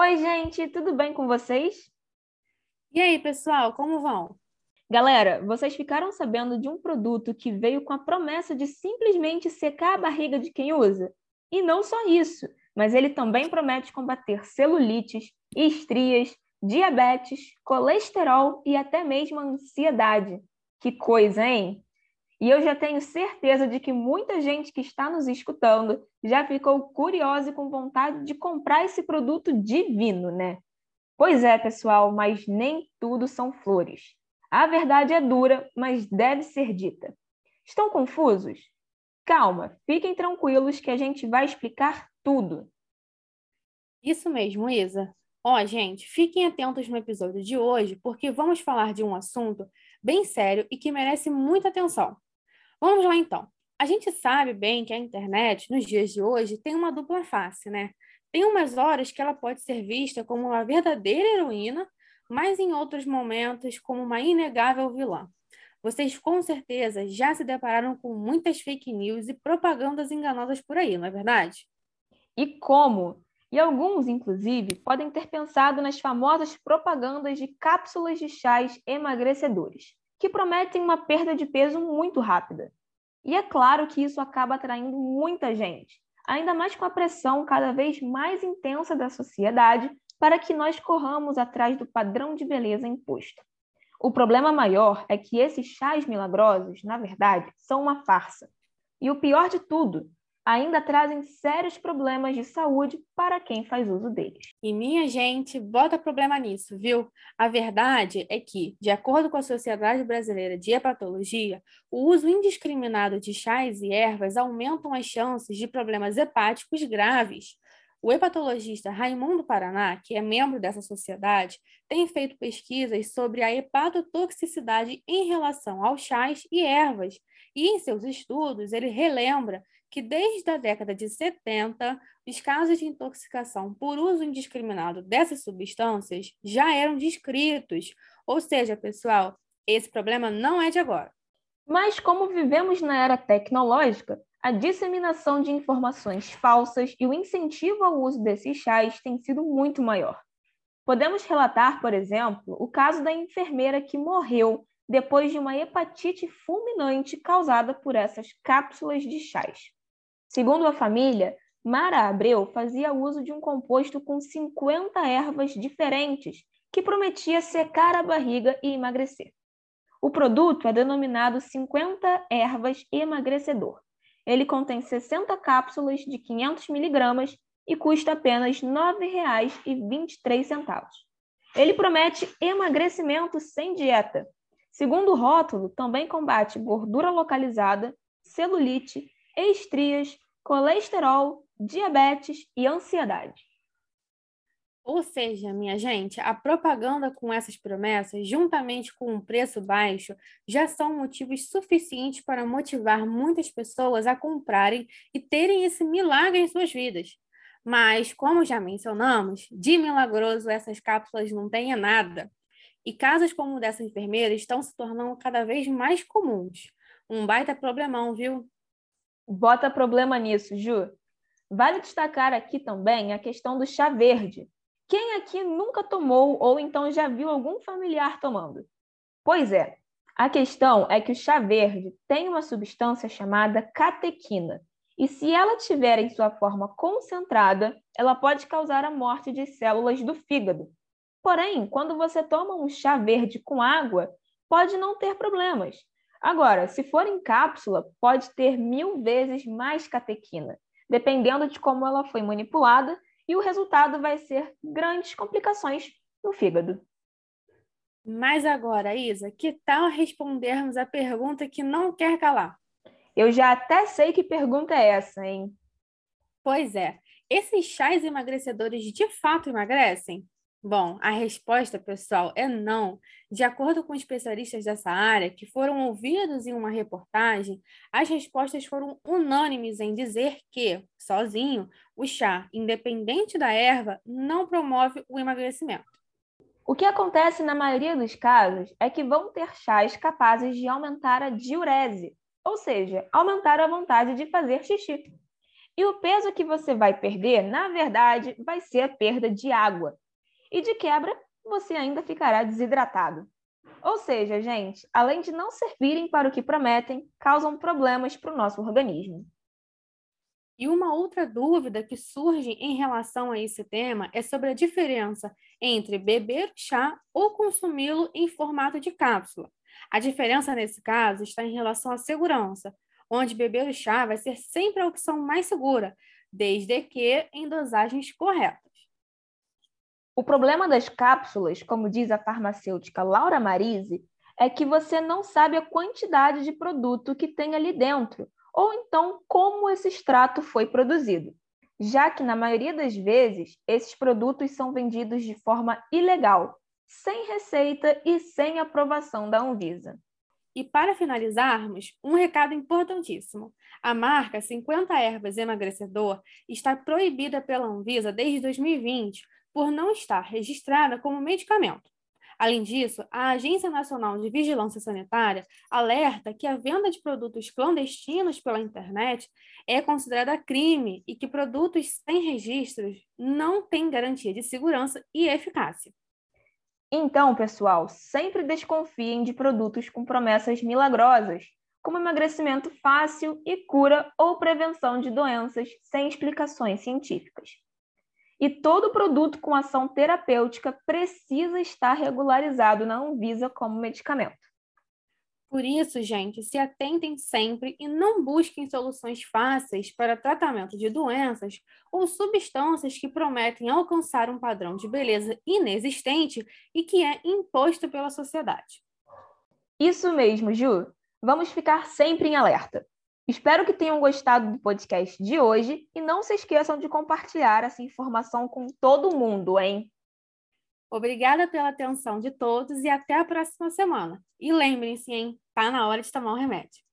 Oi, gente, tudo bem com vocês? E aí, pessoal, como vão? Galera, vocês ficaram sabendo de um produto que veio com a promessa de simplesmente secar a barriga de quem usa? E não só isso, mas ele também promete combater celulites, estrias, diabetes, colesterol e até mesmo ansiedade. Que coisa, hein? E eu já tenho certeza de que muita gente que está nos escutando já ficou curiosa e com vontade de comprar esse produto divino, né? Pois é, pessoal, mas nem tudo são flores. A verdade é dura, mas deve ser dita. Estão confusos? Calma, fiquem tranquilos que a gente vai explicar tudo. Isso mesmo, Isa. Ó, gente, fiquem atentos no episódio de hoje, porque vamos falar de um assunto bem sério e que merece muita atenção. Vamos lá então. A gente sabe bem que a internet, nos dias de hoje, tem uma dupla face, né? Tem umas horas que ela pode ser vista como uma verdadeira heroína, mas em outros momentos como uma inegável vilã. Vocês com certeza já se depararam com muitas fake news e propagandas enganosas por aí, não é verdade? E como? E alguns, inclusive, podem ter pensado nas famosas propagandas de cápsulas de chás emagrecedores, que prometem uma perda de peso muito rápida. E é claro que isso acaba atraindo muita gente, ainda mais com a pressão cada vez mais intensa da sociedade para que nós corramos atrás do padrão de beleza imposto. O problema maior é que esses chás milagrosos, na verdade, são uma farsa. E o pior de tudo ainda trazem sérios problemas de saúde para quem faz uso deles. E minha gente, bota problema nisso, viu? A verdade é que, de acordo com a Sociedade Brasileira de Hepatologia, o uso indiscriminado de chás e ervas aumentam as chances de problemas hepáticos graves. O hepatologista Raimundo Paraná, que é membro dessa sociedade, tem feito pesquisas sobre a hepatotoxicidade em relação aos chás e ervas, e em seus estudos ele relembra que desde a década de 70, os casos de intoxicação por uso indiscriminado dessas substâncias já eram descritos. Ou seja, pessoal, esse problema não é de agora. Mas como vivemos na era tecnológica, a disseminação de informações falsas e o incentivo ao uso desses chás tem sido muito maior. Podemos relatar, por exemplo, o caso da enfermeira que morreu depois de uma hepatite fulminante causada por essas cápsulas de chás. Segundo a família, Mara Abreu fazia uso de um composto com 50 ervas diferentes que prometia secar a barriga e emagrecer. O produto é denominado 50 ervas emagrecedor. Ele contém 60 cápsulas de 500 miligramas e custa apenas R$ 9,23. Ele promete emagrecimento sem dieta. Segundo o rótulo, também combate gordura localizada, celulite, estrias, colesterol, diabetes e ansiedade. Ou seja, minha gente, a propaganda com essas promessas, juntamente com um preço baixo, já são motivos suficientes para motivar muitas pessoas a comprarem e terem esse milagre em suas vidas. Mas, como já mencionamos, de milagroso essas cápsulas não têm nada. E casos como o dessa enfermeira estão se tornando cada vez mais comuns. Um baita problemão, viu? bota problema nisso, Ju. Vale destacar aqui também a questão do chá verde. Quem aqui nunca tomou ou então já viu algum familiar tomando? Pois é, a questão é que o chá verde tem uma substância chamada catequina, e se ela tiver em sua forma concentrada, ela pode causar a morte de células do fígado. Porém, quando você toma um chá verde com água, pode não ter problemas, Agora, se for em cápsula, pode ter mil vezes mais catequina, dependendo de como ela foi manipulada, e o resultado vai ser grandes complicações no fígado. Mas agora, Isa, que tal respondermos a pergunta que não quer calar? Eu já até sei que pergunta é essa, hein? Pois é. Esses chás emagrecedores de fato emagrecem? Bom, a resposta, pessoal, é não. De acordo com especialistas dessa área que foram ouvidos em uma reportagem, as respostas foram unânimes em dizer que, sozinho, o chá, independente da erva, não promove o emagrecimento. O que acontece na maioria dos casos é que vão ter chás capazes de aumentar a diurese, ou seja, aumentar a vontade de fazer xixi. E o peso que você vai perder, na verdade, vai ser a perda de água. E de quebra, você ainda ficará desidratado. Ou seja, gente, além de não servirem para o que prometem, causam problemas para o nosso organismo. E uma outra dúvida que surge em relação a esse tema é sobre a diferença entre beber chá ou consumi-lo em formato de cápsula. A diferença nesse caso está em relação à segurança, onde beber o chá vai ser sempre a opção mais segura, desde que em dosagens corretas. O problema das cápsulas, como diz a farmacêutica Laura Marise, é que você não sabe a quantidade de produto que tem ali dentro, ou então como esse extrato foi produzido, já que na maioria das vezes esses produtos são vendidos de forma ilegal, sem receita e sem aprovação da Anvisa. E para finalizarmos, um recado importantíssimo. A marca 50 Ervas Emagrecedor está proibida pela Anvisa desde 2020 por não estar registrada como medicamento. Além disso, a Agência Nacional de Vigilância Sanitária alerta que a venda de produtos clandestinos pela internet é considerada crime e que produtos sem registros não têm garantia de segurança e eficácia. Então, pessoal, sempre desconfiem de produtos com promessas milagrosas, como emagrecimento fácil e cura ou prevenção de doenças sem explicações científicas. E todo produto com ação terapêutica precisa estar regularizado na Anvisa como medicamento. Por isso, gente, se atentem sempre e não busquem soluções fáceis para tratamento de doenças ou substâncias que prometem alcançar um padrão de beleza inexistente e que é imposto pela sociedade. Isso mesmo, Ju. Vamos ficar sempre em alerta. Espero que tenham gostado do podcast de hoje e não se esqueçam de compartilhar essa informação com todo mundo, hein? Obrigada pela atenção de todos e até a próxima semana. E lembrem-se, hein? Tá na hora de tomar o remédio.